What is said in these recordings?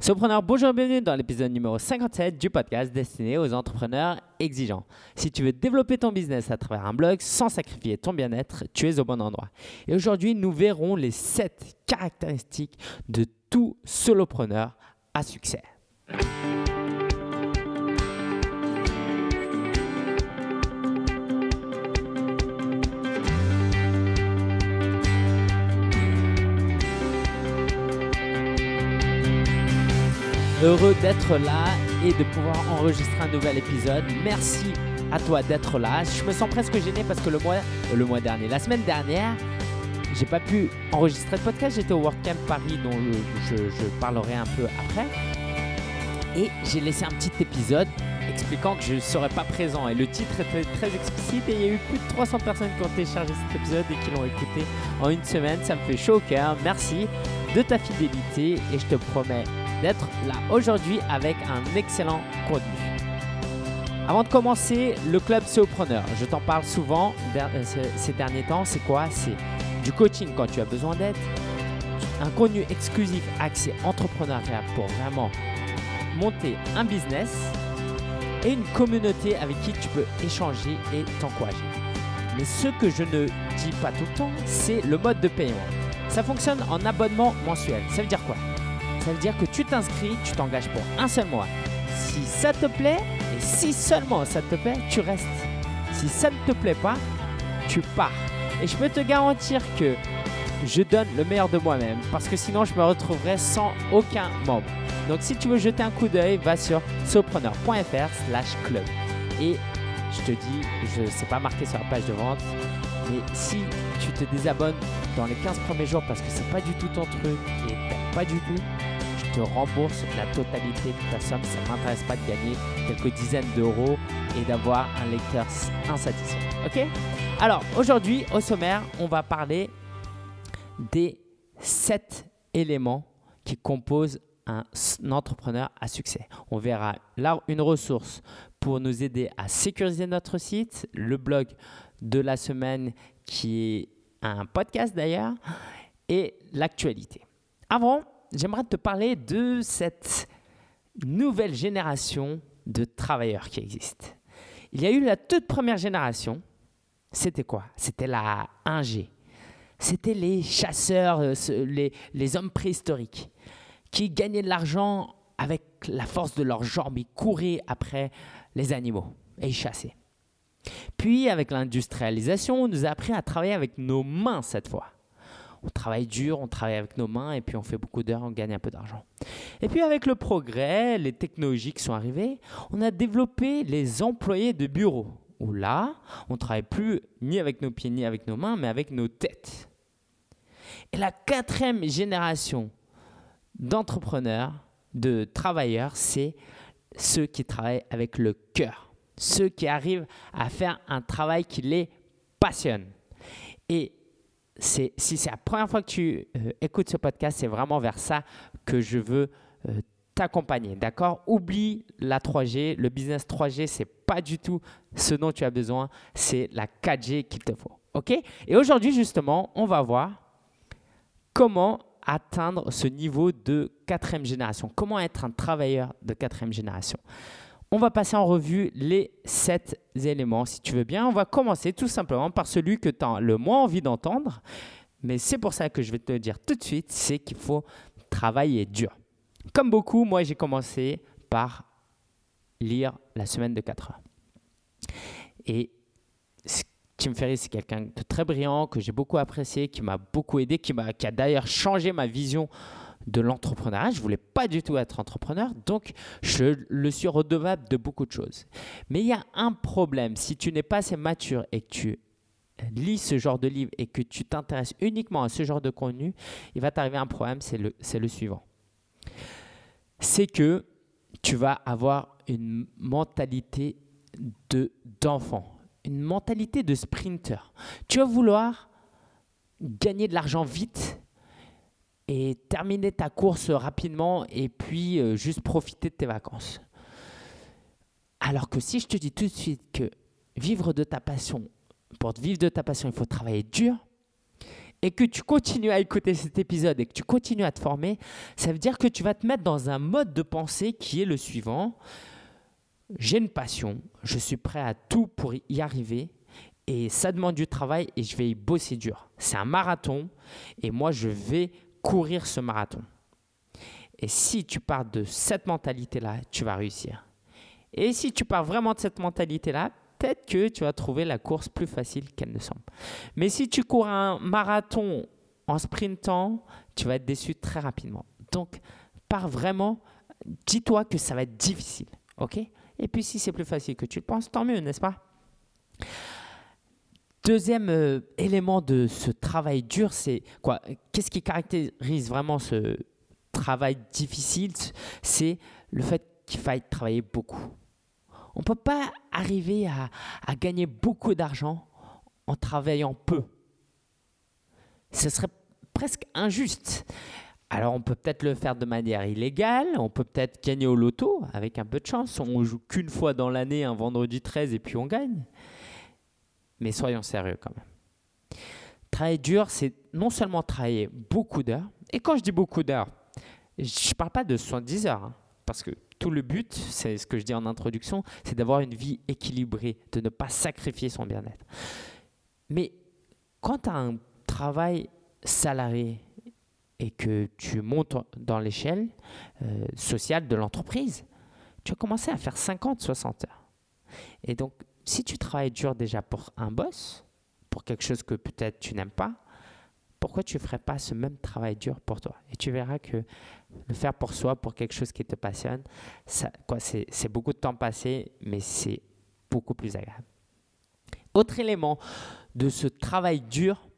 Sopreneur, bonjour et bienvenue dans l'épisode numéro 57 du podcast destiné aux entrepreneurs exigeants. Si tu veux développer ton business à travers un blog sans sacrifier ton bien-être, tu es au bon endroit. Et aujourd'hui, nous verrons les 7 caractéristiques de tout solopreneur à succès. Heureux d'être là et de pouvoir enregistrer un nouvel épisode. Merci à toi d'être là. Je me sens presque gêné parce que le mois, le mois dernier, la semaine dernière, j'ai pas pu enregistrer le podcast. J'étais au WordCamp Paris dont je, je parlerai un peu après. Et j'ai laissé un petit épisode expliquant que je ne serais pas présent. Et le titre était très explicite et il y a eu plus de 300 personnes qui ont téléchargé cet épisode et qui l'ont écouté en une semaine. Ça me fait chaud au cœur. Merci de ta fidélité et je te promets d'être là aujourd'hui avec un excellent contenu. Avant de commencer, le club Preneur, je t'en parle souvent euh, ces derniers temps, c'est quoi? C'est du coaching quand tu as besoin d'aide, un contenu exclusif accès entrepreneuriat pour vraiment monter un business et une communauté avec qui tu peux échanger et t'encourager. Mais ce que je ne dis pas tout le temps, c'est le mode de paiement. Ça fonctionne en abonnement mensuel. Ça veut dire quoi? Ça veut dire que tu t'inscris, tu t'engages pour un seul mois. Si ça te plaît, et si seulement ça te plaît, tu restes. Si ça ne te plaît pas, tu pars. Et je peux te garantir que je donne le meilleur de moi-même parce que sinon je me retrouverai sans aucun membre. Donc si tu veux jeter un coup d'œil, va sur sopreneur.fr slash club. Et je te dis, je ne sais pas marqué sur la page de vente, mais si tu te désabonnes dans les 15 premiers jours parce que c'est pas du tout ton truc et pas du tout, rembourse la totalité de ta somme. Ça ne m'intéresse pas de gagner quelques dizaines d'euros et d'avoir un lecteur insatisfait. Ok? Alors aujourd'hui, au sommaire, on va parler des 7 éléments qui composent un entrepreneur à succès. On verra là une ressource pour nous aider à sécuriser notre site, le blog de la semaine qui est un podcast d'ailleurs, et l'actualité. Avant, j'aimerais te parler de cette nouvelle génération de travailleurs qui existe. Il y a eu la toute première génération, c'était quoi? C'était la 1G. C'était les chasseurs, euh, les, les hommes préhistoriques qui gagnaient de l'argent avec la force de leurs jambes. Ils couraient après les animaux et ils chassaient. Puis, avec l'industrialisation, on nous a appris à travailler avec nos mains cette fois. On travaille dur, on travaille avec nos mains et puis on fait beaucoup d'heures, on gagne un peu d'argent. Et puis avec le progrès, les technologies qui sont arrivées, on a développé les employés de bureau. Où là, on ne travaille plus ni avec nos pieds ni avec nos mains, mais avec nos têtes. Et la quatrième génération d'entrepreneurs, de travailleurs, c'est ceux qui travaillent avec le cœur, ceux qui arrivent à faire un travail qui les passionne. Et si c'est la première fois que tu euh, écoutes ce podcast, c'est vraiment vers ça que je veux euh, t'accompagner. D'accord? Oublie la 3G. Le business 3G, c'est pas du tout ce dont tu as besoin. C'est la 4G qu'il te faut. OK? Et aujourd'hui, justement, on va voir comment atteindre ce niveau de quatrième génération. Comment être un travailleur de quatrième génération? On va passer en revue les sept éléments, si tu veux bien. On va commencer tout simplement par celui que tu as le moins envie d'entendre, mais c'est pour ça que je vais te dire tout de suite, c'est qu'il faut travailler dur. Comme beaucoup, moi j'ai commencé par lire La semaine de 4 heures. Et fait rire, c'est quelqu'un de très brillant, que j'ai beaucoup apprécié, qui m'a beaucoup aidé, qui, qui a d'ailleurs changé ma vision de l'entrepreneuriat. Je voulais pas du tout être entrepreneur, donc je le suis redevable de beaucoup de choses. Mais il y a un problème. Si tu n'es pas assez mature et que tu lis ce genre de livre et que tu t'intéresses uniquement à ce genre de contenu, il va t'arriver un problème, c'est le, le suivant. C'est que tu vas avoir une mentalité de, d'enfant, une mentalité de sprinter. Tu vas vouloir gagner de l'argent vite et terminer ta course rapidement et puis euh, juste profiter de tes vacances. Alors que si je te dis tout de suite que vivre de ta passion, pour vivre de ta passion, il faut travailler dur et que tu continues à écouter cet épisode et que tu continues à te former, ça veut dire que tu vas te mettre dans un mode de pensée qui est le suivant. J'ai une passion, je suis prêt à tout pour y arriver et ça demande du travail et je vais y bosser dur. C'est un marathon et moi je vais courir ce marathon. Et si tu pars de cette mentalité-là, tu vas réussir. Et si tu pars vraiment de cette mentalité-là, peut-être que tu vas trouver la course plus facile qu'elle ne semble. Mais si tu cours un marathon en sprintant, tu vas être déçu très rapidement. Donc, pars vraiment, dis-toi que ça va être difficile. OK? Et puis, si c'est plus facile que tu le penses, tant mieux, n'est-ce pas? Deuxième euh, élément de ce travail dur, c'est quoi? Qu'est-ce qui caractérise vraiment ce travail difficile? C'est le fait qu'il faille travailler beaucoup. On ne peut pas arriver à, gagner beaucoup d'argent en travaillant peu. Ce serait presque injuste. Alors on peut peut-être le faire de manière illégale, on peut peut-être gagner au loto avec un peu de chance. On joue qu'une fois dans l'année, un vendredi 13, et puis on gagne. Mais soyons sérieux quand même. Travailler dur, c'est non seulement travailler beaucoup d'heures, et quand je dis beaucoup d'heures, je ne parle pas de 70 heures, hein, parce que tout le but, c'est ce que je dis en introduction, c'est d'avoir une vie équilibrée, de ne pas sacrifier son bien-être. Mais quand tu as un travail salarié et que tu montes dans l'échelle euh, sociale de l'entreprise, tu vas commencer à faire 50, 60 heures. Et donc, si tu travailles dur déjà pour un boss, pour quelque chose que peut-être tu n'aimes pas, pourquoi tu ne ferais pas ce même travail dur pour toi? Et tu verras que le faire pour soi, pour quelque chose qui te passionne, ça, c'est, c'est beaucoup de temps passé, mais c'est beaucoup plus agréable. Autre élément de ce travail dur,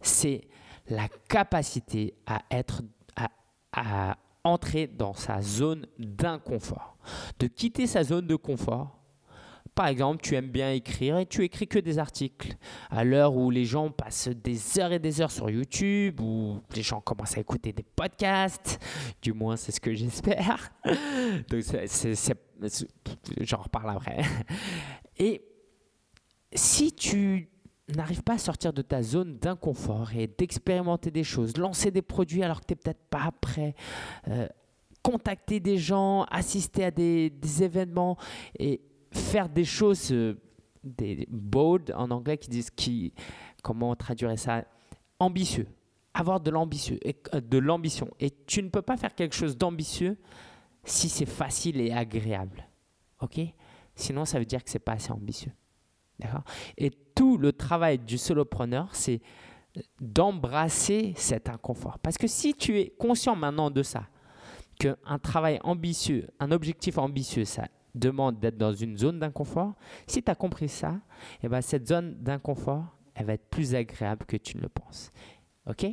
c'est la capacité à être, à, à entrer dans sa zone d'inconfort, de quitter sa zone de confort par exemple, tu aimes bien écrire et tu écris que des articles. À l'heure où les gens passent des heures et des heures sur YouTube, où les gens commencent à écouter des podcasts, du moins c'est ce que j'espère. Donc j'en reparle après. Et si tu n'arrives pas à sortir de ta zone d'inconfort et d'expérimenter des choses, lancer des produits alors que tu n'es peut-être pas prêt, euh, contacter des gens, assister à des, des événements et faire des choses, euh, des bold en anglais qui disent qui, comment on traduirait ça, ambitieux, avoir de l'ambitieux, euh, de l'ambition. Et tu ne peux pas faire quelque chose d'ambitieux si c'est facile et agréable, ok? Sinon, ça veut dire que c'est pas assez ambitieux, d'accord? Et tout le travail du solopreneur, c'est d'embrasser cet inconfort. Parce que si tu es conscient maintenant de ça, qu'un travail ambitieux, un objectif ambitieux, ça demande d'être dans une zone d'inconfort, si tu as compris ça, et eh ben cette zone d'inconfort, elle va être plus agréable que tu ne le penses. OK?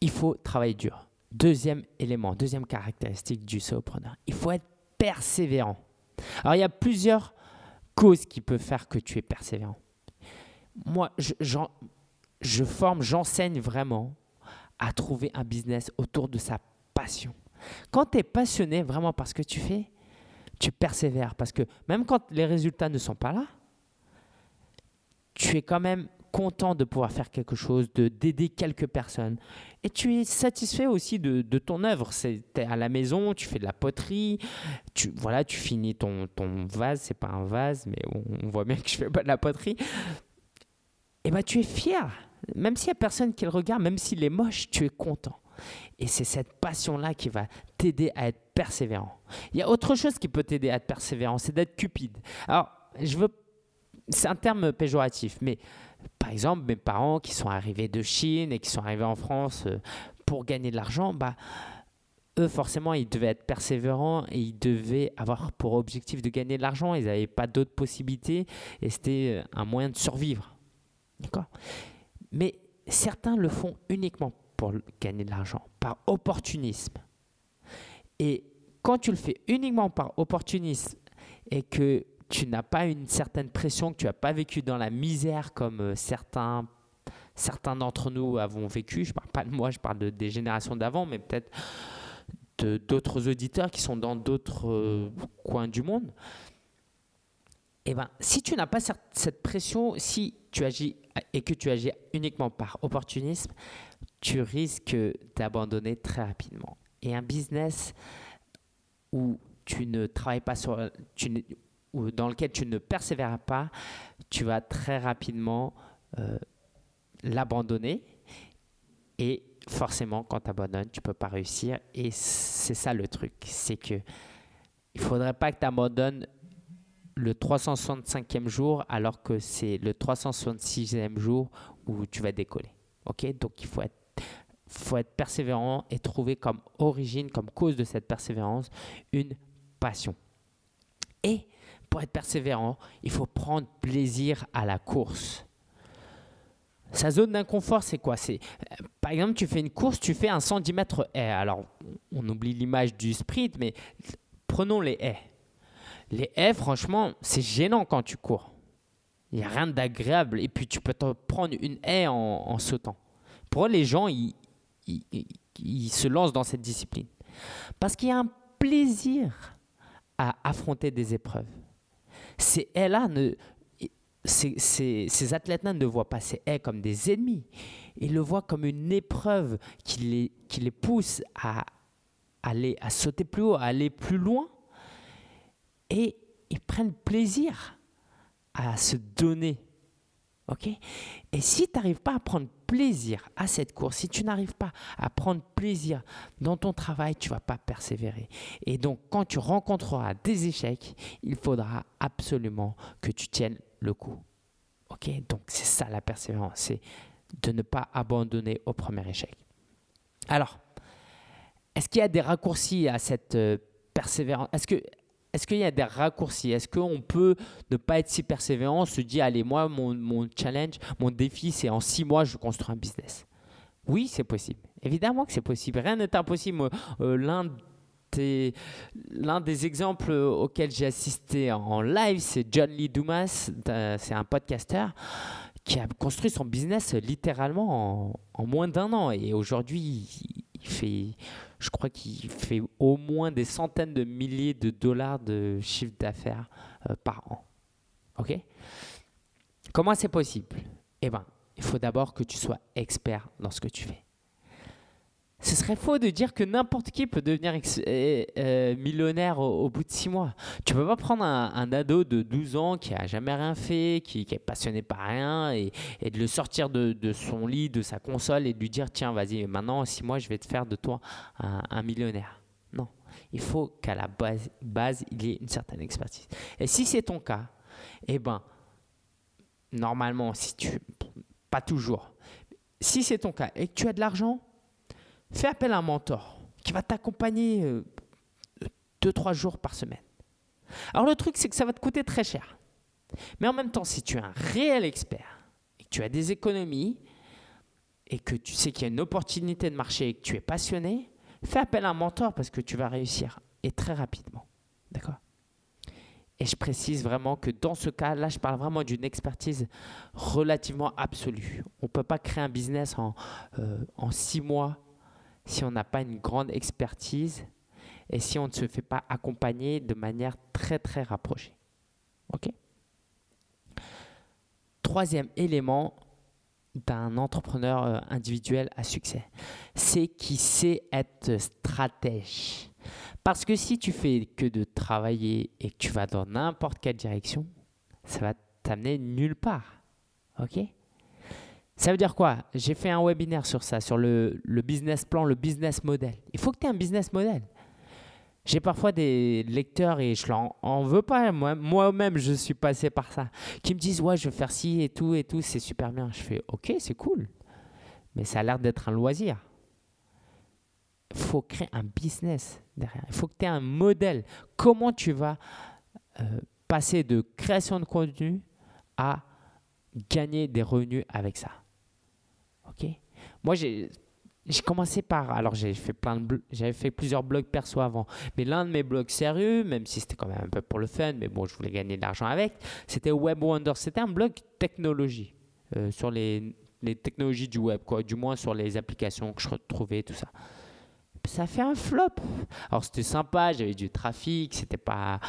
Il faut travailler dur. Deuxième élément, deuxième caractéristique du solopreneur, il faut être persévérant. Alors il y a plusieurs causes qui peuvent faire que tu es persévérant. Moi, je, je forme, j'enseigne vraiment à trouver un business autour de sa passion. Quand tu es passionné vraiment par ce que tu fais, tu persévères parce que même quand les résultats ne sont pas là, tu es quand même content de pouvoir faire quelque chose, de d'aider quelques personnes. Et tu es satisfait aussi de, ton œuvre. Tu es à la maison, tu fais de la poterie, tu, voilà, tu finis ton, ton vase, c'est pas un vase, mais on, voit bien que je fais pas de la poterie. Et ben tu es fier. Même s'il n'y a personne qui le regarde, même s'il est moche, tu es content. Et c'est cette passion-là qui va t'aider à être persévérant. Il y a autre chose qui peut t'aider à être persévérant, c'est d'être cupide. Alors, je veux, c'est un terme péjoratif, mais par exemple, mes parents qui sont arrivés de Chine et qui sont arrivés en France euh, pour gagner de l'argent, bah, eux, forcément, ils devaient être persévérants et ils devaient avoir pour objectif de gagner de l'argent. Ils n'avaient pas d'autres possibilités et c'était un moyen de survivre. D'accord? Mais certains le font uniquement pour gagner de l'argent, par opportunisme. Et quand tu le fais uniquement par opportunisme et que tu n'as pas une certaine pression, que tu n'as pas vécu dans la misère comme euh, certains, certains d'entre nous avons vécu, je ne parle pas de moi, je parle de, des générations d'avant, mais peut-être d'autres auditeurs qui sont dans d'autres euh, coins du monde. Eh ben, si tu n'as pas cette pression, si tu agis et que tu agis uniquement par opportunisme, tu risques d'abandonner très rapidement. Et un business où tu ne travailles pas sur, ou dans lequel tu ne persévères pas, tu vas très rapidement euh, l'abandonner. Et forcément, quand tu abandonnes, tu ne peux pas réussir. Et c'est ça le truc, c'est que il faudrait pas que tu abandonnes le 365e jour alors que c'est le 366e jour où tu vas décoller. Donc il faut être, faut être persévérant et trouver comme origine, comme cause de cette persévérance, une passion. Et pour être persévérant, il faut prendre plaisir à la course. Sa zone d'inconfort, c'est quoi? C'est euh, par exemple, tu fais une course, tu fais un 110 mètres haies. Alors, on oublie l'image du sprint, mais prenons les haies. Les haies, franchement, c'est gênant quand tu cours. Il n'y a rien d'agréable. Et puis, tu peux te prendre une haie en, sautant. Pour les gens, ils, ils se lancent dans cette discipline. Parce qu'il y a un plaisir à affronter des épreuves. Ces haies-là, ces, athlètes-là ne voient pas ces haies comme des ennemis. Ils le voient comme une épreuve qui les, pousse à aller, à sauter plus haut, à aller plus loin. Et ils prennent plaisir à se donner. Et si tu n'arrives pas à prendre plaisir à cette course, si tu n'arrives pas à prendre plaisir dans ton travail, tu vas pas persévérer. Et donc, quand tu rencontreras des échecs, il faudra absolument que tu tiennes le coup. Ok? Donc, c'est ça la persévérance, c'est de ne pas abandonner au premier échec. Alors, est-ce qu'il y a des raccourcis à cette euh, persévérance? Est-ce que est-ce qu'il y a des raccourcis? Est-ce qu'on peut ne pas être si persévérant, se dire, allez, moi, mon, challenge, mon défi, c'est en six mois, je construis un business? Oui, c'est possible. Évidemment que c'est possible. Rien n'est impossible. Euh, l'un des, l'un des exemples auxquels j'ai assisté en live, c'est John Lee Dumas, c'est un podcasteur qui a construit son business littéralement en, en moins d'un an. Et aujourd'hui, il fait, je crois qu'il fait au moins des centaines de milliers de dollars de chiffre d'affaires euh, par an. OK? Comment c'est possible? Eh bien, il faut d'abord que tu sois expert dans ce que tu fais. Ce serait faux de dire que n'importe qui peut devenir euh, euh, millionnaire au, bout de six mois. Tu peux pas prendre un, ado de 12 ans qui a jamais rien fait, qui, est passionné par rien, et, de le sortir de, son lit, de sa console, et de lui dire tiens, vas-y, maintenant, six mois, je vais te faire de toi un, millionnaire. Non. Il faut qu'à la base, base, il y ait une certaine expertise. Et si c'est ton cas, eh ben, normalement, si tu. Pas toujours. Si c'est ton cas et que tu as de l'argent, fais appel à un mentor qui va t'accompagner euh, deux, trois jours par semaine. Alors le truc, c'est que ça va te coûter très cher. Mais en même temps, si tu es un réel expert et que tu as des économies et que tu sais qu'il y a une opportunité de marché et que tu es passionné, fais appel à un mentor parce que tu vas réussir et très rapidement. D'accord? Et je précise vraiment que dans ce cas, là, je parle vraiment d'une expertise relativement absolue. On ne peut pas créer un business en, euh, en six mois si on n'a pas une grande expertise et si on ne se fait pas accompagner de manière très très rapprochée. OK? Troisième élément d'un entrepreneur euh, individuel à succès, c'est qu'il sait être stratège. Parce que si tu fais que de travailler et que tu vas dans n'importe quelle direction, ça va t'amener nulle part. OK? Ça veut dire quoi? J'ai fait un webinaire sur ça, sur le, business plan, le business model. Il faut que tu aies un business model. J'ai parfois des lecteurs et je leur en veux pas. Moi-même, je suis passé par ça. Qui me disent, ouais, je vais faire ci et tout et tout, c'est super bien. Je fais, ok, c'est cool. Mais ça a l'air d'être un loisir. Il faut créer un business derrière. Il faut que tu aies un modèle. Comment tu vas euh, passer de création de contenu à gagner des revenus avec ça? Moi, j'ai. Commencé par, alors j'ai fait plein j'avais fait plusieurs blogs perso avant, mais l'un de mes blogs sérieux, même si c'était quand même un peu pour le fun, mais bon, je voulais gagner de l'argent avec, c'était Web Wonder. C'était un blog technologie euh, sur les, les, technologies du web, quoi, du moins sur les applications que je retrouvais, tout ça. Ça fait un flop. Alors c'était sympa, j'avais du trafic, c'était pas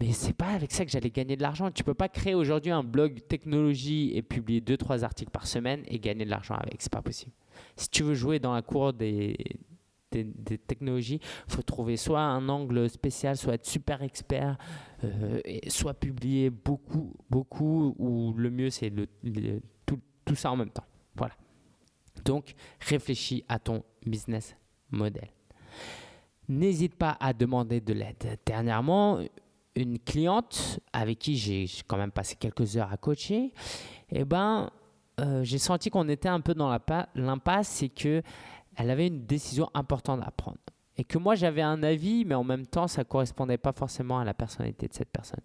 Mais c'est pas avec ça que j'allais gagner de l'argent. Tu peux pas créer aujourd'hui un blog technologie et publier deux trois articles par semaine et gagner de l'argent avec. C'est pas possible. Si tu veux jouer dans la cour des, des, technologies, il faut trouver soit un angle spécial, soit être super expert, euh, soit publier beaucoup, beaucoup, ou le mieux c'est tout, tout ça en même temps. Voilà. Donc, réfléchis à ton business model. N'hésite pas à demander de l'aide. Dernièrement, une cliente avec qui j'ai quand même passé quelques heures à coacher, eh ben, euh, j'ai senti qu'on était un peu dans l'impasse, c'est que elle avait une décision importante à prendre. Et que moi j'avais un avis, mais en même temps ça ne correspondait pas forcément à la personnalité de cette personne.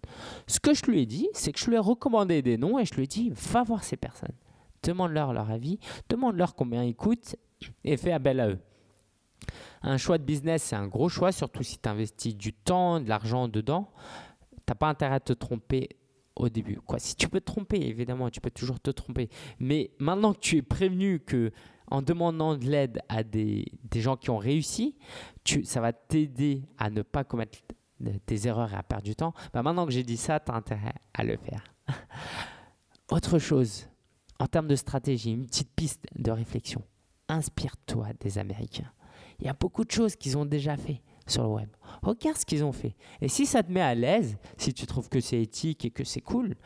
Ce que je lui ai dit, c'est que je lui ai recommandé des noms et je lui ai dit va voir ces personnes, demande-leur leur avis, demande-leur combien ils coûtent et fais appel à eux. Un choix de business, c'est un gros choix, surtout si tu investis du temps, de l'argent dedans. Tu n'as pas intérêt à te tromper au début. Quoi. Si tu peux te tromper, évidemment, tu peux toujours te tromper. Mais maintenant que tu es prévenu que en demandant de l'aide à des, gens qui ont réussi, ça va t'aider à ne pas commettre des erreurs et à perdre du temps. Bah maintenant que j'ai dit ça, tu as intérêt à le faire. Autre chose, en termes de stratégie, une petite piste de réflexion. Inspire-toi des Américains. Il y a beaucoup de choses qu'ils ont déjà fait sur le web. Regarde ce qu'ils ont fait. Et si ça te met à l'aise, si tu trouves que c'est éthique et que c'est cool,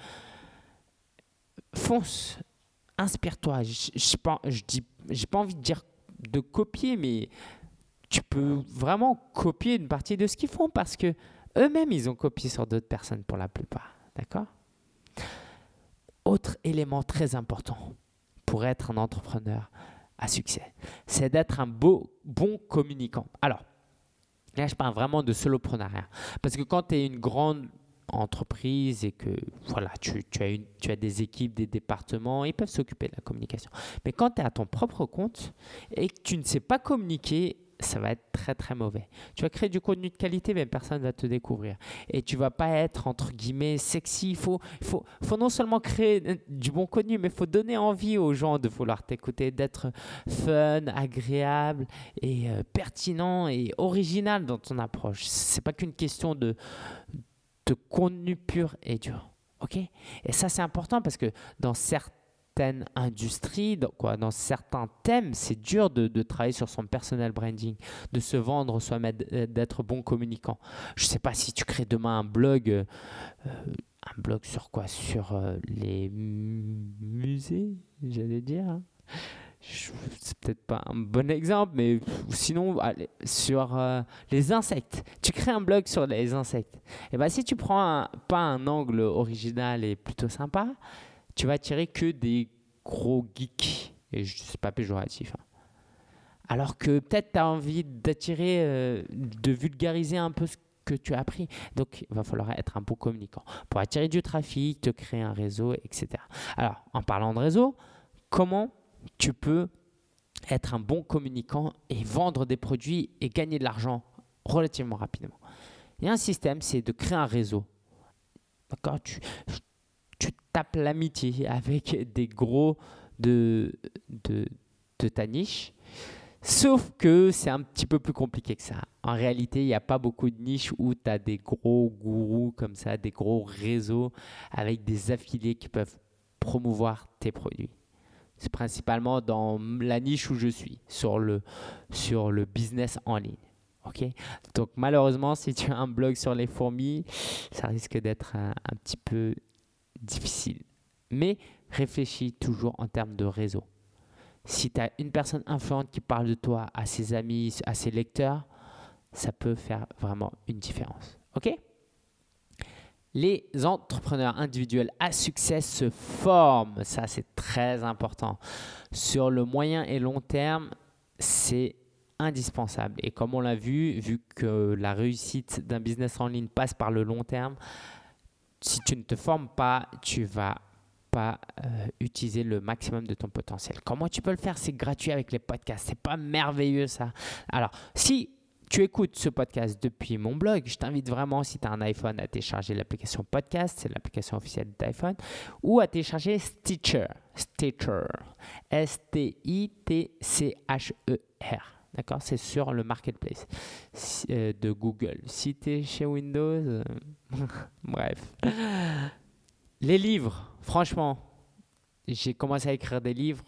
fonce, inspire-toi. Je n'ai pas, envie de dire de copier, mais tu peux vraiment copier une partie de ce qu'ils font parce que eux-mêmes, ils ont copié sur d'autres personnes pour la plupart. D'accord? Autre élément très important pour être un entrepreneur succès, c'est d'être un beau, bon communicant. Alors, là, je parle vraiment de soloprenariat. Parce que quand tu es une grande entreprise et que voilà, tu, as tu as des équipes, des départements, ils peuvent s'occuper de la communication. Mais quand tu es à ton propre compte et que tu ne sais pas communiquer, ça va être très très mauvais. Tu vas créer du contenu de qualité, mais personne ne va te découvrir. Et tu vas pas être entre guillemets sexy. Il faut, faut, faut non seulement créer du bon contenu, mais il faut donner envie aux gens de vouloir t'écouter, d'être fun, agréable et euh, pertinent et original dans ton approche. C'est pas qu'une question de de contenu pur et dur. OK? Et ça, c'est important parce que dans certaines industries, dans, quoi, dans certains thèmes, c'est dur de, de, travailler sur son personal branding, de se vendre soi-même, d'être bon communicant. Je ne sais pas si tu crées demain un blog, euh, un blog sur quoi? Sur euh, les musées, j'allais dire. Hein? C'est peut-être pas un bon exemple, mais sinon, sur euh, les insectes. Tu crées un blog sur les insectes. Et eh ben, si tu prends pas un angle original et plutôt sympa, tu vas attirer que des gros geeks. Et c'est pas péjoratif. Hein. Alors que peut-être tu as envie d'attirer, euh, de vulgariser un peu ce que tu as appris. Donc, il va falloir être un bon communicant pour attirer du trafic, te créer un réseau, etc. Alors, en parlant de réseau, comment tu peux être un bon communicant et vendre des produits et gagner de l'argent relativement rapidement? Il y a un système, c'est de créer un réseau. D'accord tu tapes l'amitié avec des gros de, de, ta niche. Sauf que c'est un petit peu plus compliqué que ça. En réalité, il n'y a pas beaucoup de niches où tu as des gros gourous comme ça, des gros réseaux avec des affiliés qui peuvent promouvoir tes produits. C'est principalement dans la niche où je suis, sur le, sur le business en ligne. Donc malheureusement, si tu as un blog sur les fourmis, ça risque d'être un petit peu difficile. Mais réfléchis toujours en termes de réseau. Si tu as une personne influente qui parle de toi à ses amis, à ses lecteurs, ça peut faire vraiment une différence. OK? Les entrepreneurs individuels à succès se forment. Ça, c'est très important. Sur le moyen et long terme, c'est indispensable. Et comme on l'a vu, vu que la réussite d'un business en ligne passe par le long terme, si tu ne te formes pas, tu vas pas euh, utiliser le maximum de ton potentiel. Comment tu peux le faire? C'est gratuit avec les podcasts. C'est pas merveilleux ça. Alors, si tu écoutes ce podcast depuis mon blog, je t'invite vraiment, si tu as un iPhone, à télécharger l'application podcast, c'est l'application officielle d'iPhone, ou à télécharger Stitcher, Stitcher, S-T-I-T-C-H-E-R. D'accord? C'est sur le marketplace euh, de Google. Si tu es chez Windows, euh, bref. Les livres, franchement, j'ai commencé à écrire des livres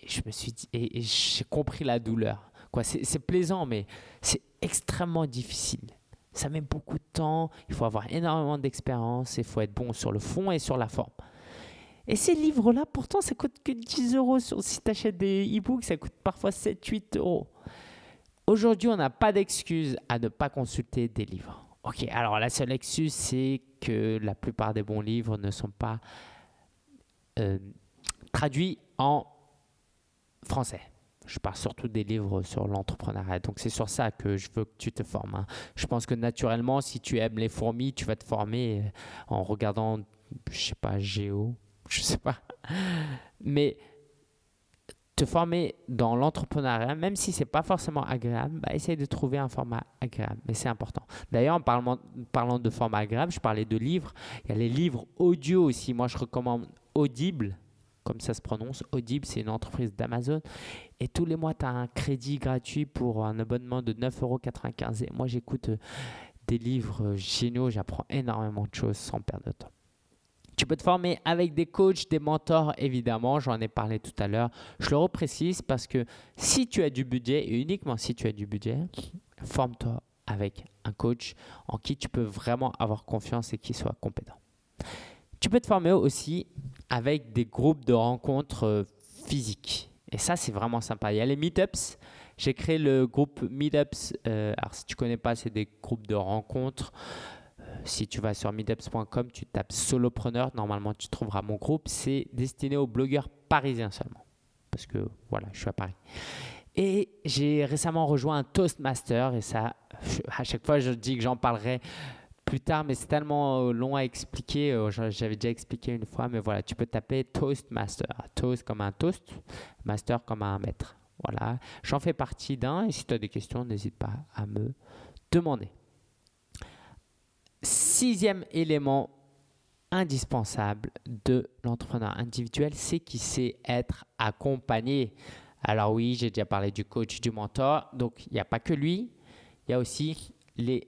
et je me suis et, j'ai compris la douleur. Quoi, c'est plaisant, mais c'est extrêmement difficile. Ça met beaucoup de temps, il faut avoir énormément d'expérience, il faut être bon sur le fond et sur la forme. Et ces livres-là, pourtant, ça coûte que 10 euros. Si tu achètes des e-books, ça coûte parfois 7-8 euros. Aujourd'hui, on n'a pas d'excuse à ne pas consulter des livres. Ok, alors la seule excuse, c'est que la plupart des bons livres ne sont pas euh, traduits en français. Je parle surtout des livres sur l'entrepreneuriat. Donc c'est sur ça que je veux que tu te formes. Hein. Je pense que naturellement, si tu aimes les fourmis, tu vas te former euh, en regardant, je sais pas, Géo, je sais pas. Mais te former dans l'entrepreneuriat, même si c'est pas forcément agréable, bah, essaye de trouver un format agréable. Mais c'est important. D'ailleurs, en parlant, parlant de format agréable, je parlais de livres. Il y a les livres audio aussi. Moi, je recommande Audible comme ça se prononce. Audible, c'est une entreprise d'Amazon. Et tous les mois, tu as un crédit gratuit pour un abonnement de 9,95€. Et moi, j'écoute euh, des livres géniaux. J'apprends énormément de choses sans perdre de temps. Tu peux te former avec des coachs, des mentors, évidemment. J'en ai parlé tout à l'heure. Je le reprécise parce que si tu as du budget, et uniquement si tu as du budget, forme-toi avec un coach en qui tu peux vraiment avoir confiance et qui soit compétent. Tu peux te former aussi avec des groupes de rencontres euh, physiques. Et ça, c'est vraiment sympa. Il y a les meetups. J'ai créé le groupe Meetups. Euh, alors, si tu connais pas, c'est des groupes de rencontres si tu vas sur meetups.com, tu tapes solopreneur, normalement tu trouveras mon groupe. C'est destiné aux blogueurs parisiens seulement. Parce que voilà, je suis à Paris. Et j'ai récemment rejoint un Toastmaster et ça, à chaque fois je dis que j'en parlerai plus tard, mais c'est tellement euh, long à expliquer. Euh, j'avais déjà expliqué une fois, mais voilà, tu peux taper Toastmaster. Toast comme un toast, master comme un maître. Voilà, j'en fais partie d'un et si tu as des questions, n'hésite pas à me demander. Sixième élément indispensable de l'entrepreneur individuel, c'est qu'il sait être accompagné. Alors oui, j'ai déjà parlé du coach, du mentor. Donc, il n'y a pas que lui. Il y a aussi le,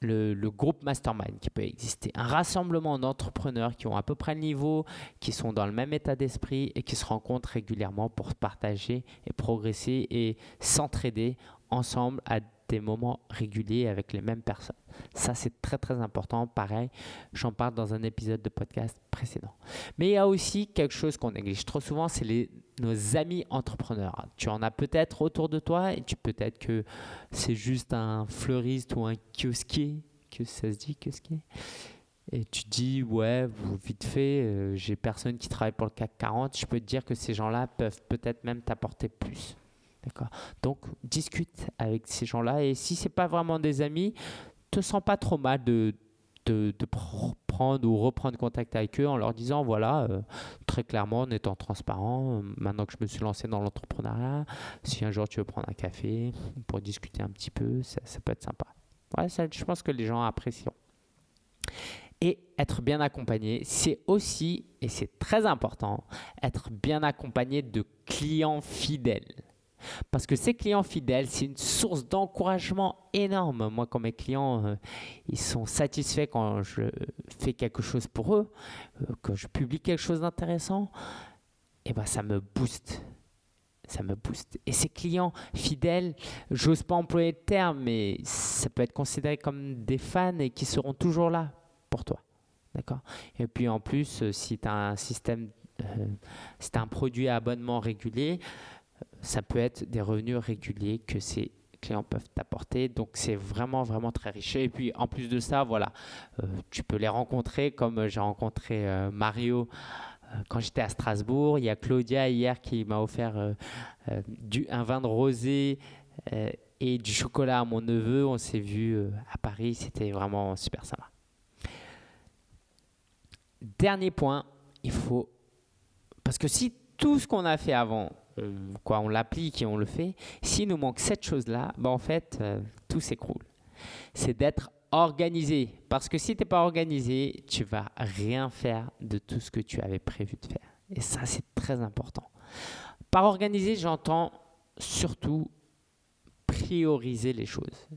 le, groupe mastermind qui peut exister. Un rassemblement d'entrepreneurs qui ont à peu près le niveau, qui sont dans le même état d'esprit et qui se rencontrent régulièrement pour partager et progresser et s'entraider ensemble à des moments réguliers avec les mêmes personnes. Ça, c'est très très important. Pareil, j'en parle dans un épisode de podcast précédent. Mais il y a aussi quelque chose qu'on néglige trop souvent, c'est nos amis entrepreneurs. Tu en as peut-être autour de toi et tu peut-être que c'est juste un fleuriste ou un kiosquier, que ça se dit kiosquier? Et tu dis, ouais, vite fait, euh, j'ai personne qui travaille pour le CAC 40. Je peux te dire que ces gens-là peuvent peut-être même t'apporter plus. D'accord. Donc discute avec ces gens-là et si c'est pas vraiment des amis, te sens pas trop mal de, de, prendre ou reprendre contact avec eux en leur disant voilà euh, très clairement en étant transparent euh, maintenant que je me suis lancé dans l'entrepreneuriat si un jour tu veux prendre un café pour discuter un petit peu ça, ça peut être sympa ouais, ça, je pense que les gens apprécient et être bien accompagné, c'est aussi, et c'est très important, être bien accompagné de clients fidèles. Parce que ces clients fidèles, c'est une source d'encouragement énorme. Moi, quand mes clients, euh, ils sont satisfaits quand je fais quelque chose pour eux, euh, quand je publie quelque chose d'intéressant, eh ben, ça me booste. Ça me booste. Et ces clients fidèles, j'ose pas employer le terme, mais ça peut être considéré comme des fans et qui seront toujours là pour toi. D'accord? Et puis en plus, euh, si tu un système, si tu as un produit à abonnement régulier, ça peut être des revenus réguliers que ces clients peuvent t'apporter. Donc c'est vraiment vraiment très riche. Et puis en plus de ça, voilà, euh, tu peux les rencontrer comme j'ai rencontré euh, Mario euh, quand j'étais à Strasbourg. Il y a Claudia hier qui m'a offert du, un vin de rosé et du chocolat à mon neveu. On s'est vu à Paris. C'était vraiment super sympa. Dernier point, il faut parce que si tout ce qu'on a fait avant on, quoi, on l'applique et on le fait. S'il nous manque cette chose-là, ben en fait, euh, tout s'écroule. C'est d'être organisé. Parce que si tu n'es pas organisé, tu vas rien faire de tout ce que tu avais prévu de faire. Et ça, c'est très important. Par organisé, j'entends surtout prioriser les choses.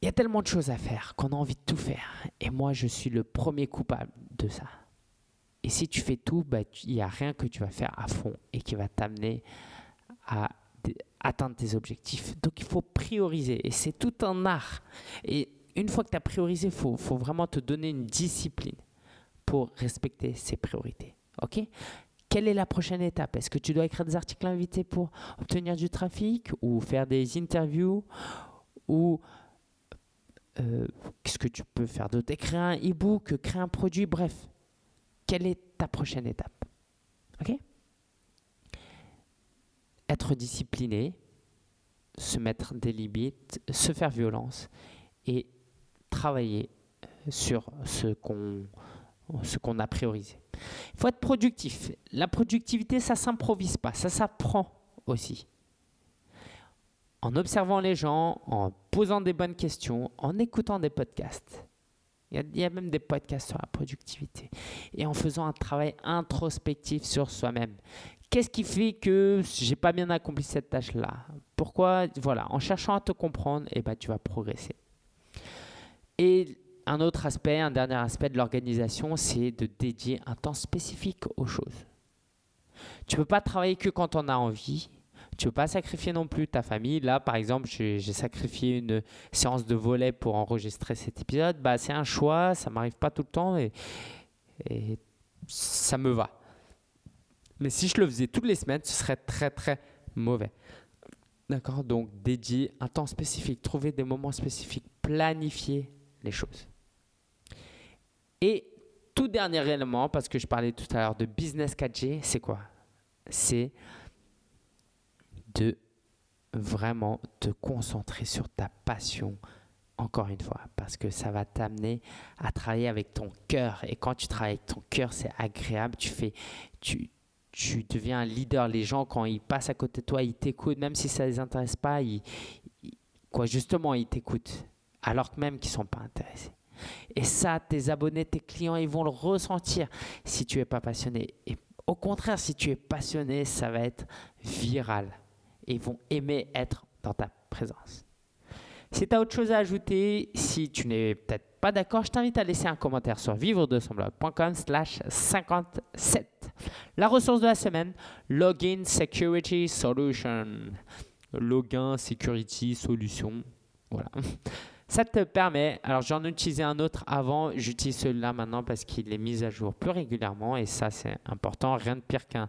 Il y a tellement de choses à faire qu'on a envie de tout faire. Et moi, je suis le premier coupable de ça. Et si tu fais tout, bah, il n'y a rien que tu vas faire à fond et qui va t'amener à atteindre tes objectifs. Donc il faut prioriser et c'est tout un art. Et une fois que tu as priorisé, il faut, vraiment te donner une discipline pour respecter ces priorités. OK? Quelle est la prochaine étape? Est-ce que tu dois écrire des articles invités pour obtenir du trafic ou faire des interviews ou euh, qu'est-ce que tu peux faire d'autre? Écrire un e-book, créer un produit, bref. Quelle est ta prochaine étape Être discipliné, se mettre des limites, se faire violence et travailler sur ce qu'on ce qu'on a priorisé. Il faut être productif. La productivité, ça s'improvise pas, ça s'apprend aussi. En observant les gens, en posant des bonnes questions, en écoutant des podcasts. Il y, a, même des podcasts sur la productivité. Et en faisant un travail introspectif sur soi-même. Qu'est-ce qui fait que j'ai pas bien accompli cette tâche-là? Pourquoi? Voilà, en cherchant à te comprendre, eh ben, tu vas progresser. Et un autre aspect, un dernier aspect de l'organisation, c'est de dédier un temps spécifique aux choses. Tu ne peux pas travailler que quand on a envie. Tu ne peux pas sacrifier non plus ta famille. Là, par exemple, j'ai sacrifié une séance de volet pour enregistrer cet épisode. Bah, c'est un choix, ça m'arrive pas tout le temps et, et ça me va. Mais si je le faisais toutes les semaines, ce serait très très mauvais. D'accord? Donc, dédier un temps spécifique, trouver des moments spécifiques, planifier les choses. Et tout dernier élément, parce que je parlais tout à l'heure de business 4G, c'est quoi? C'est de vraiment te concentrer sur ta passion, encore une fois, parce que ça va t'amener à travailler avec ton cœur. Et quand tu travailles avec ton cœur, c'est agréable. Tu fais, tu, tu deviens un leader. Les gens, quand ils passent à côté de toi, ils t'écoutent, même si ça ne les intéresse pas, quoi, justement, ils t'écoutent, alors que même qu'ils ne sont pas intéressés. Et ça, tes abonnés, tes clients, ils vont le ressentir si tu n'es pas passionné. Et au contraire, si tu es passionné, ça va être viral. Et vont aimer être dans ta présence. Si tu as autre chose à ajouter, si tu n'es peut-être pas d'accord, je t'invite à laisser un commentaire sur vivre de son blog.com slash 57. La ressource de la semaine, Login Security Solution. Login Security Solution. Voilà. Ça te permet, alors j'en ai utilisé un autre avant, j'utilise celui-là maintenant parce qu'il est mis à jour plus régulièrement et ça c'est important. Rien de pire qu'un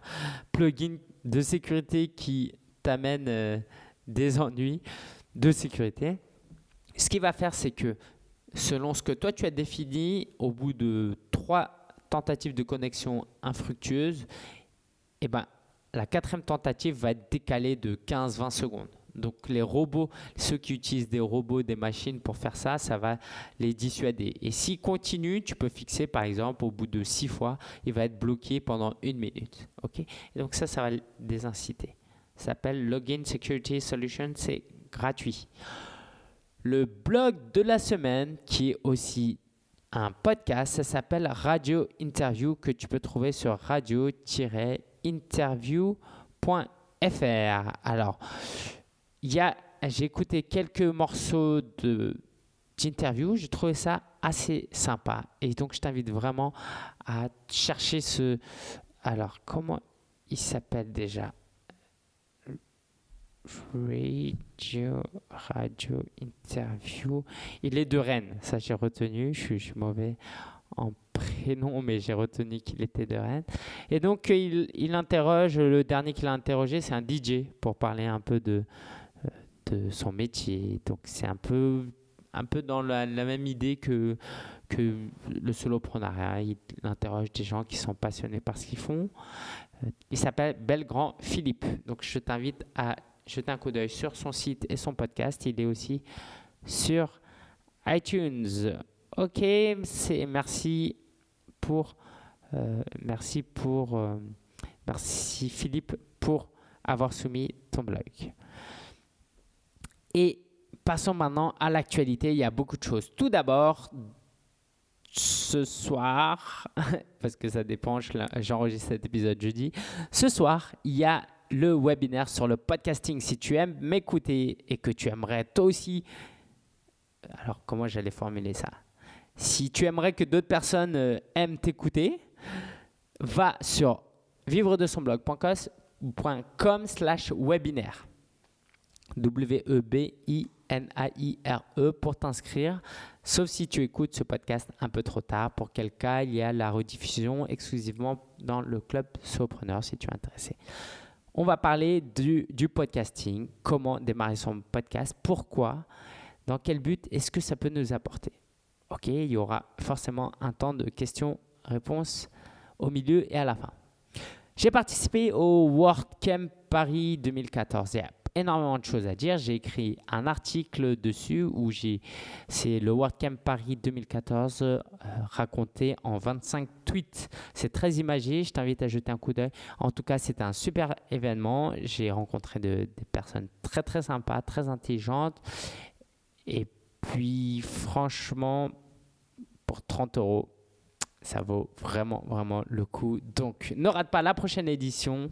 plugin de sécurité qui t'amène euh, des ennuis de sécurité. Ce qu'il va faire, c'est que selon ce que toi tu as défini, au bout de trois tentatives de connexion infructueuses, eh ben, la quatrième tentative va être décalée de 15-20 secondes. Donc les robots, ceux qui utilisent des robots, des machines pour faire ça, ça va les dissuader. Et s'ils continuent, tu peux fixer par exemple au bout de six fois, il va être bloqué pendant une minute. Ok? Donc ça, ça va les inciter. S'appelle Login Security Solution, c'est gratuit. Le blog de la semaine qui est aussi un podcast, ça s'appelle Radio Interview que tu peux trouver sur radio-interview.fr. Alors, j'ai écouté quelques morceaux d'interview, j'ai trouvé ça assez sympa. Et donc, je t'invite vraiment à chercher ce. Alors, comment il s'appelle déjà? Radio, radio Interview. Il est de Rennes, ça j'ai retenu. Je suis, mauvais en prénom, mais j'ai retenu qu'il était de Rennes. Et donc, il, il interroge, le dernier qu'il a interrogé, c'est un DJ pour parler un peu de, de son métier. Donc c'est un peu, un peu dans la, même idée que, que le soloprenariat. Il interroge des gens qui sont passionnés par ce qu'ils font. Euh, il s'appelle Belgrand Philippe. Donc je t'invite à jeter un coup d'œil sur son site et son podcast. Il est aussi sur iTunes. Ok, merci pour euh, merci pour euh, merci Philippe pour avoir soumis ton blog. Et passons maintenant à l'actualité. Il y a beaucoup de choses. Tout d'abord, ce soir, parce que ça dépend, j'enregistre cet épisode jeudi. Ce soir, il y a le webinaire sur le podcasting. Si tu aimes m'écouter et que tu aimerais toi aussi, alors comment j'allais formuler ça? Si tu aimerais que d'autres personnes euh, aiment t'écouter, va sur vivre de son blog.com slash webinaire. W-E-B-I-N-A-I-R-E pour t'inscrire. Sauf si tu écoutes ce podcast un peu trop tard, pour quel cas il y a la rediffusion exclusivement dans le club Sopreneur si tu es intéressé. On va parler du, podcasting, comment démarrer son podcast, pourquoi, dans quel but, est-ce que ça peut nous apporter. Ok, il y aura forcément un temps de questions-réponses au milieu et à la fin. J'ai participé au WordCamp Paris 2014. Il y a énormément de choses à dire. J'ai écrit un article dessus où j'ai, c'est le WordCamp Paris 2014 euh, raconté en 25 tweets. C'est très imagé. Je t'invite à jeter un coup d'œil. En tout cas, c'était un super événement. J'ai rencontré des personnes très très sympas, très intelligentes. Et puis, franchement, pour 30 euros, ça vaut vraiment, vraiment le coup. Donc, ne rate pas la prochaine édition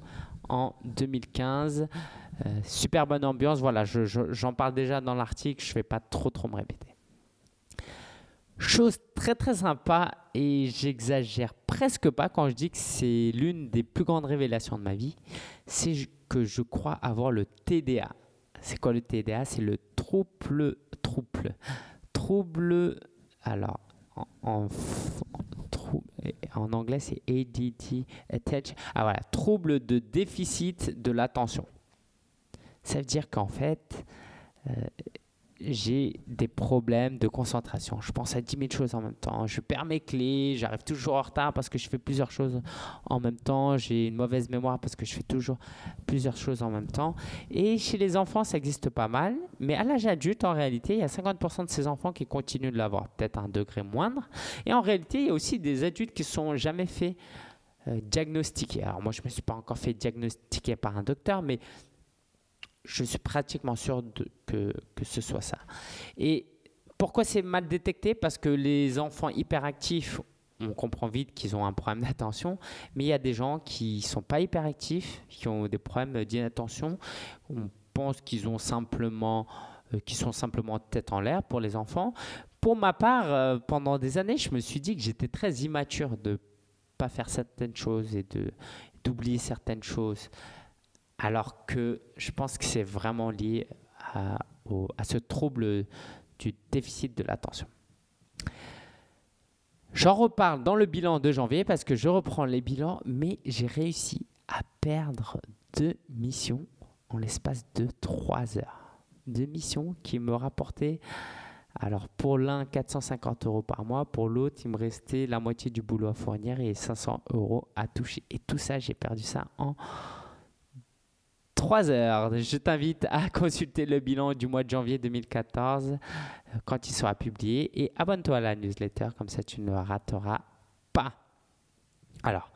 en 2015. Euh, super bonne ambiance. Voilà, j'en parle déjà dans l'article. Je ne vais pas trop, trop me répéter. Chose très très sympa et j'exagère presque pas quand je dis que c'est l'une des plus grandes révélations de ma vie, c'est que je crois avoir le TDA. C'est quoi le TDA C'est le trouble, trouble, trouble. Alors, en, anglais, c'est ADT, ah voilà, trouble de déficit de l'attention. Ça veut dire qu'en fait, euh, j'ai des problèmes de concentration. Je pense à 10 000 choses en même temps. Je perds mes clés, j'arrive toujours en retard parce que je fais plusieurs choses en même temps. J'ai une mauvaise mémoire parce que je fais toujours plusieurs choses en même temps. Et chez les enfants, ça existe pas mal. Mais à l'âge adulte, en réalité, il y a 50% de ces enfants qui continuent de l'avoir, peut-être un degré moindre. Et en réalité, il y a aussi des adultes qui ne sont jamais fait euh, diagnostiquer. Alors moi, je ne me suis pas encore fait diagnostiquer par un docteur, mais je suis pratiquement sûr que, que ce soit ça. Et pourquoi c'est mal détecté? Parce que les enfants hyperactifs, on comprend vite qu'ils ont un problème d'attention, mais il y a des gens qui ne sont pas hyperactifs, qui ont des problèmes d'inattention. On pense qu'ils ont simplement, euh, sont simplement tête en l'air pour les enfants. Pour ma part, euh, pendant des années, je me suis dit que j'étais très immature de pas faire certaines choses et d'oublier certaines choses alors que je pense que c'est vraiment lié à, ce trouble du déficit de l'attention. J'en reparle dans le bilan de janvier parce que je reprends les bilans, mais j'ai réussi à perdre deux missions en l'espace de trois heures. Deux missions qui me rapportaient, alors pour l'un 450 euros par mois, pour l'autre il me restait la moitié du boulot à fournir et 500 euros à toucher. Et tout ça, j'ai perdu ça en 3 heures. Je t'invite à consulter le bilan du mois de janvier 2014 euh, quand il sera publié et abonne-toi à la newsletter, comme ça tu ne rateras pas. Alors,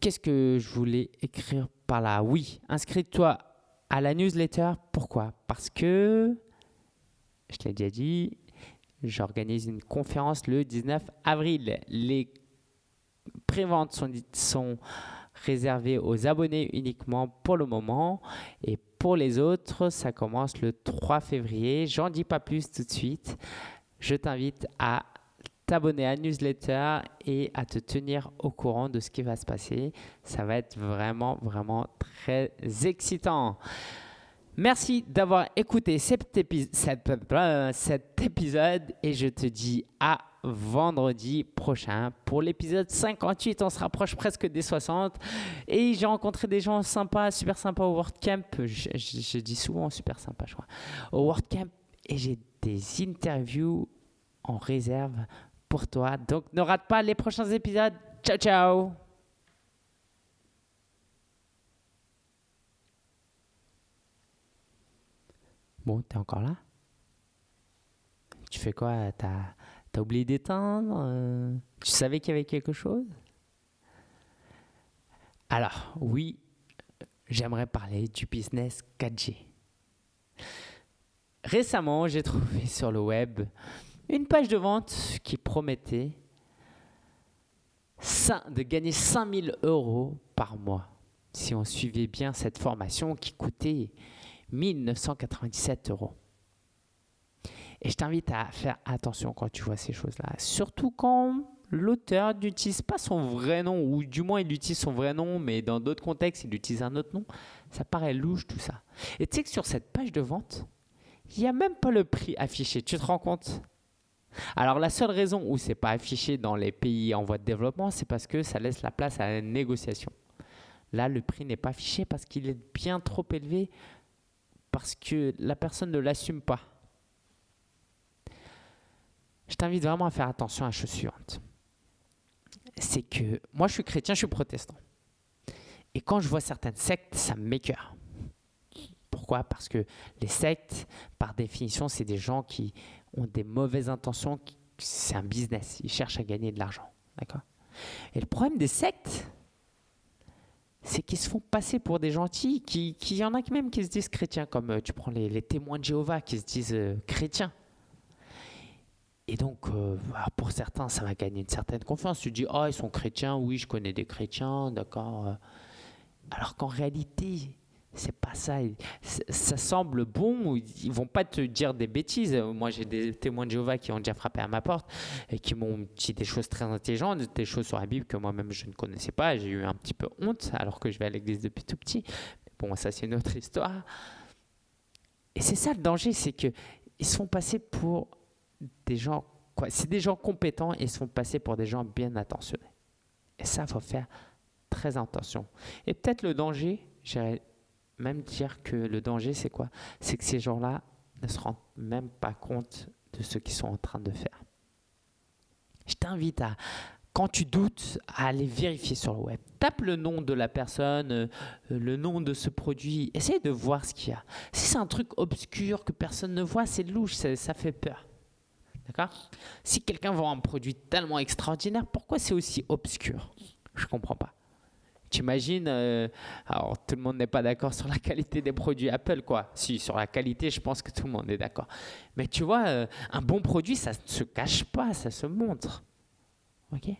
qu'est-ce que je voulais écrire par là? Oui, inscris-toi à la newsletter. Pourquoi? Parce que, je l'ai déjà dit, j'organise une conférence le 19 avril. Les préventes sont, sont réservé aux abonnés uniquement pour le moment. Et pour les autres, ça commence le 3 février. J'en dis pas plus tout de suite. Je t'invite à t'abonner à newsletter et à te tenir au courant de ce qui va se passer. Ça va être vraiment, vraiment très excitant. Merci d'avoir écouté cet, cet épisode et je te dis à vendredi prochain pour l'épisode 58. On se rapproche presque des 60. Et j'ai rencontré des gens sympas, super sympas au WordCamp. Je, je, dis souvent super sympa, je crois. Au WordCamp. Et j'ai des interviews en réserve pour toi. Donc ne rate pas les prochains épisodes. Ciao, ciao Bon, t'es encore là? Tu fais quoi? T'as T'as oublié d'éteindre euh, Tu savais qu'il y avait quelque chose? Alors, oui, j'aimerais parler du business 4G. Récemment, j'ai trouvé sur le web une page de vente qui promettait de gagner 5000 euros par mois. si on suivait bien cette formation qui coûtait 1997 euros. Et je t'invite à faire attention quand tu vois ces choses-là, surtout quand l'auteur n'utilise pas son vrai nom, ou du moins il utilise son vrai nom, mais dans d'autres contextes, il utilise un autre nom. Ça paraît louche tout ça. Et tu sais que sur cette page de vente, il n'y a même pas le prix affiché. Tu te rends compte? Alors la seule raison où c'est pas affiché dans les pays en voie de développement, c'est parce que ça laisse la place à la négociation. Là, le prix n'est pas affiché parce qu'il est bien trop élevé, parce que la personne ne l'assume pas. Je t'invite vraiment à faire attention à la chose suivante. C'est que moi, je suis chrétien, je suis protestant. Et quand je vois certaines sectes, ça me m'écœure. Pourquoi? Parce que les sectes, par définition, c'est des gens qui ont des mauvaises intentions. C'est un business. Ils cherchent à gagner de l'argent. D'accord? Et le problème des sectes, c'est qu'ils se font passer pour des gentils, qui, y en a même qui se disent chrétiens, comme euh, tu prends les, témoins de Jéhovah qui se disent euh, chrétiens. Et donc, euh, pour certains, ça va gagner une certaine confiance. Tu dis, oh, ils sont chrétiens, oui, je connais des chrétiens, d'accord. Alors qu'en réalité, c'est pas ça. Ça semble bon. Ils vont pas te dire des bêtises. Moi, j'ai des témoins de Jéhovah qui ont déjà frappé à ma porte et qui m'ont dit des choses très intelligentes, des choses sur la Bible que moi-même je ne connaissais pas. J'ai eu un petit peu honte alors que je vais à l'église depuis tout petit. Bon, ça c'est une autre histoire. Et c'est ça le danger, c'est que ils se font passer pour des gens. C'est des gens compétents et ils se font passer pour des gens bien attentionnés. Et ça, faut faire très attention. Et peut-être le danger, même dire que le danger, c'est quoi? C'est que ces gens-là ne se rendent même pas compte de ce qu'ils sont en train de faire. Je t'invite à, quand tu doutes, à aller vérifier sur le web. Tape le nom de la personne, euh, le nom de ce produit. Essaye de voir ce qu'il y a. Si c'est un truc obscur que personne ne voit, c'est louche, ça, ça fait peur. D'accord? Si quelqu'un vend un produit tellement extraordinaire, pourquoi c'est aussi obscur? Je ne comprends pas. Tu imagines, euh, alors tout le monde n'est pas d'accord sur la qualité des produits Apple, quoi. Si, sur la qualité, je pense que tout le monde est d'accord. Mais tu vois, euh, un bon produit, ça ne se cache pas, ça se montre. Ok?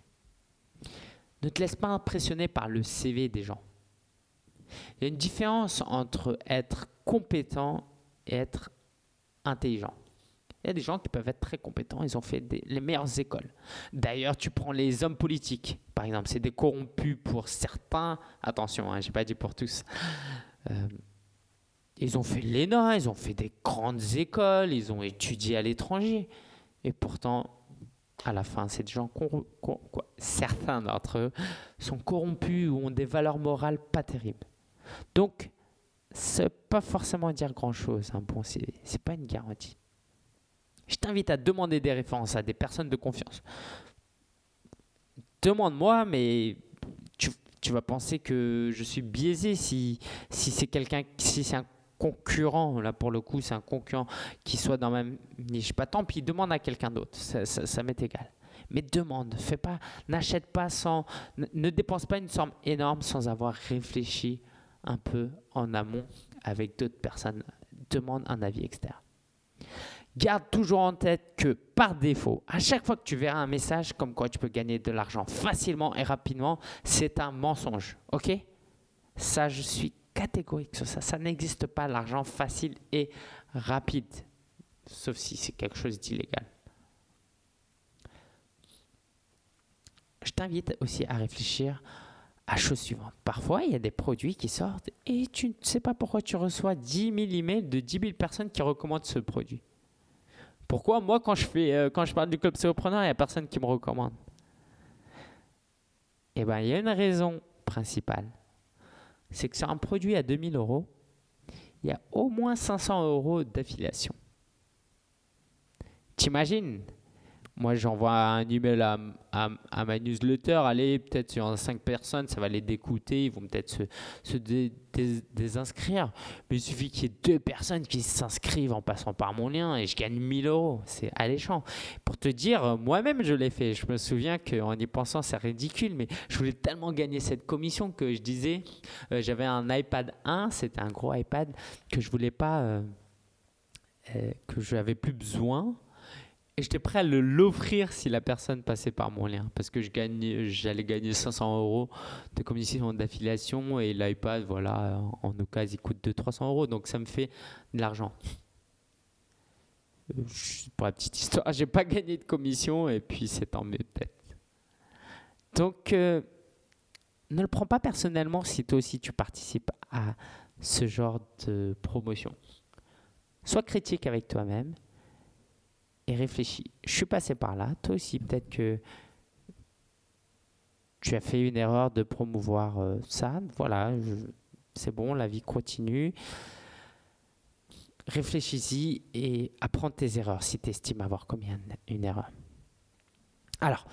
Ne te laisse pas impressionner par le CV des gens. Il y a une différence entre être compétent et être intelligent. Il y a des gens qui peuvent être très compétents, ils ont fait les meilleures écoles. D'ailleurs, tu prends les hommes politiques, par exemple, c'est des corrompus pour certains, attention, hein, je n'ai pas dit pour tous. Euh, ils ont fait l'ENA, ils ont fait des grandes écoles, ils ont étudié à l'étranger. Et pourtant, à la fin, ces gens, certains d'entre eux, sont corrompus ou ont des valeurs morales pas terribles. Donc, veut pas forcément dire grand-chose, un bon CV. Ce n'est pas une garantie. Je t'invite à demander des références à des personnes de confiance. Demande-moi, mais tu, vas penser que je suis biaisé si, si c'est quelqu'un, si c'est un concurrent, là pour le coup, c'est un concurrent qui soit dans ma niche. Pas tant, puis demande à quelqu'un d'autre, ça, ça, m'est égal. Mais demande, fais pas, n'achète pas sans, ne dépense pas une somme énorme sans avoir réfléchi un peu en amont avec d'autres personnes. Demande un avis externe. Garde toujours en tête que par défaut, à chaque fois que tu verras un message comme quoi tu peux gagner de l'argent facilement et rapidement, c'est un mensonge. OK? Ça, je suis catégorique sur ça. Ça n'existe pas l'argent facile et rapide, sauf si c'est quelque chose d'illégal. Je t'invite aussi à réfléchir à chose suivante. Parfois, il y a des produits qui sortent et tu ne sais pas pourquoi tu reçois 10 000 emails de 10 000 personnes qui recommandent ce produit. Pourquoi moi, quand je, fais, euh, quand je parle du club Séopreneur, il n'y a personne qui me recommande? Eh bien, il y a une raison principale. C'est que sur un produit à 2000 euros, il y a au moins 500 euros d'affiliation. T'imagines? Moi, j'envoie un email à, à, ma newsletter. Allez, peut-être sur 5 personnes, ça va les décoûter. Ils vont peut-être se, se désinscrire. Mais il suffit qu'il y ait deux personnes qui s'inscrivent en passant par mon lien et je gagne 1000 euros. C'est alléchant. Pour te dire, moi-même, je l'ai fait. Je me souviens qu'en y pensant, c'est ridicule, mais je voulais tellement gagner cette commission que je disais, euh, j'avais un iPad 1, c'était un gros iPad, que je voulais pas, euh, euh, que je n'avais plus besoin Et j'étais prêt à l'offrir si la personne passait par mon lien. Parce que j'allais gagner 500 euros de commission d'affiliation et l'iPad, voilà, en occasion, il coûte 200-300 euros. Donc ça me fait de l'argent. Euh, pour la petite histoire, j'ai pas gagné de commission et puis c'est tant mieux peut-être. Donc, euh, ne le prends pas personnellement si toi aussi tu participes à ce genre de promotion. Sois critique avec toi-même et réfléchis. Je suis passé par là, toi aussi peut-être que tu as fait une erreur de promouvoir euh, ça. Voilà, c'est bon, la vie continue. Réfléchis-y et apprends tes erreurs si tu estimes avoir commis une erreur. Alors,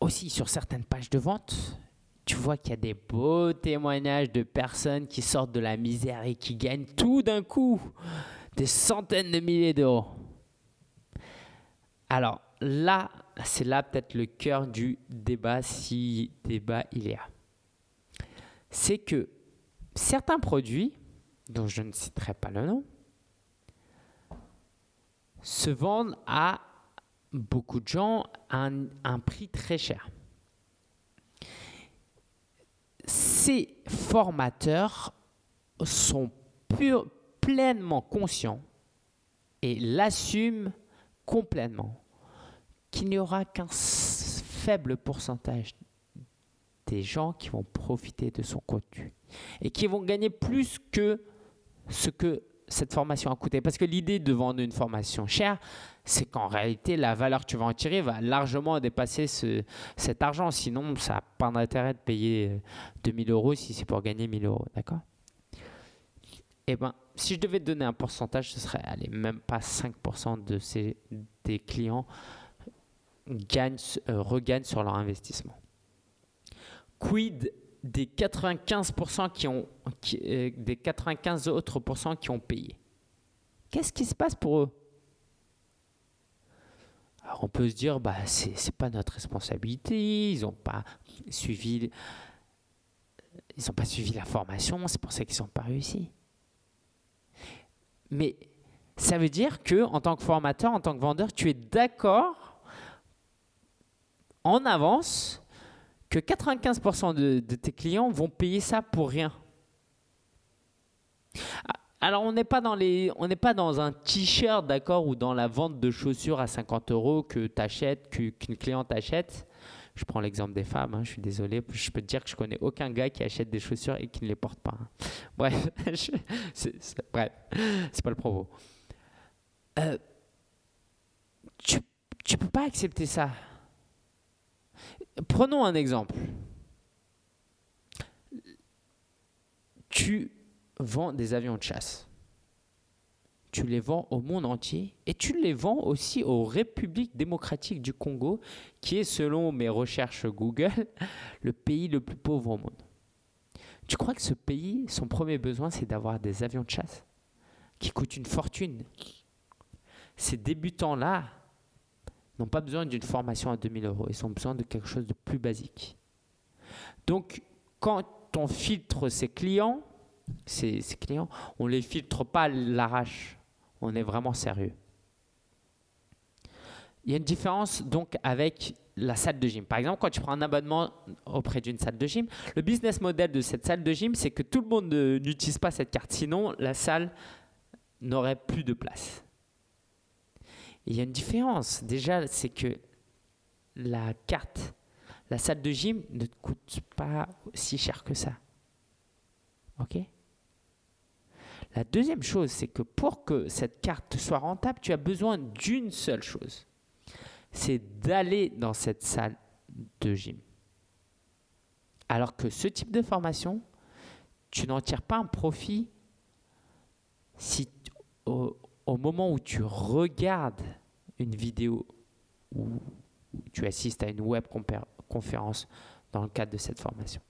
aussi sur certaines pages de vente, tu vois qu'il y a des beaux témoignages de personnes qui sortent de la misère et qui gagnent tout d'un coup des centaines de milliers d'euros. Alors là, c'est là peut-être le cœur du débat, si débat il y a. C'est que certains produits, dont je ne citerai pas le nom, se vendent à beaucoup de gens à un, prix très cher. Ces formateurs sont pleinement conscients et l'assument complètement qu'il n'y aura qu'un faible pourcentage des gens qui vont profiter de son contenu et qui vont gagner plus que ce que cette formation a coûté. Parce que l'idée de vendre une formation chère, c'est qu'en réalité, la valeur que tu vas en tirer va largement dépasser ce, cet argent. Sinon, ça n'a pas d'intérêt de payer 2000 euros si c'est pour gagner 1000 euros. D'accord? Eh bien, si je devais donner un pourcentage, ce serait allez, même pas 5% de ces, des clients gagnent, euh, regagnent sur leur investissement. Quid des 95% qui ont, euh, des 95 autres pourcents qui ont payé? Qu'est-ce qui se passe pour eux? Alors on peut se dire, bah, c'est pas notre responsabilité, ils n'ont pas suivi, ils pas suivi la formation, c'est pour ça qu'ils n'ont pas réussi. Mais ça veut dire que en tant que formateur, en tant que vendeur, tu es d'accord en avance que 95% de, tes clients vont payer ça pour rien. Alors on n'est pas dans les, on n'est pas dans un t-shirt, d'accord, ou dans la vente de chaussures à 50 euros que t'achètes, qu'une cliente achète. Je prends l'exemple des femmes, hein, je suis désolé, je peux te dire que je connais aucun gars qui achète des chaussures et qui ne les porte pas. Hein. Bref, c'est, pas le propos. Euh, tu, tu peux pas accepter ça. Prenons un exemple. Tu vends des avions de chasse. Tu les vends au monde entier et tu les vends aussi aux républiques démocratiques du Congo, qui est, selon mes recherches Google, le pays le plus pauvre au monde. Tu crois que ce pays, son premier besoin, c'est d'avoir des avions de chasse qui coûtent une fortune? Ces débutants-là n'ont pas besoin d'une formation à 2000 euros, ils ont besoin de quelque chose de plus basique. Donc, quand on filtre ses clients, ces, clients, on ne les filtre pas à l'arrache. On est vraiment sérieux. Il y a une différence donc avec la salle de gym. Par exemple, quand tu prends un abonnement auprès d'une salle de gym, le business model de cette salle de gym, c'est que tout le monde n'utilise pas cette carte. Sinon, la salle n'aurait plus de place. il y a une différence. Déjà, c'est que la carte, la salle de gym ne coûte pas si cher que ça. OK? La deuxième chose, c'est que pour que cette carte soit rentable, tu as besoin d'une seule chose. C'est d'aller dans cette salle de gym. Alors que ce type de formation, tu n'en tires pas un profit si au, moment où tu regardes une vidéo ou tu assistes à une web conférence dans le cadre de cette formation.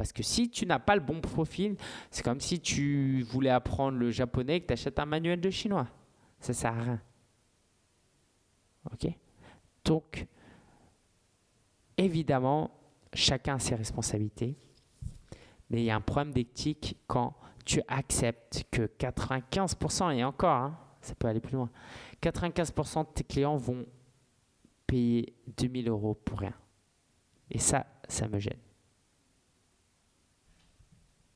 Parce que si tu n'as pas le bon profil, c'est comme si tu voulais apprendre le japonais et que tu achètes un manuel de chinois. Ça sert à rien. OK? Donc, évidemment, chacun a ses responsabilités. Mais il y a un problème d'éthique quand tu acceptes que 95%, et encore, hein, ça peut aller plus loin, 95% de tes clients vont payer 2000 euros pour rien. Et ça, ça me gêne.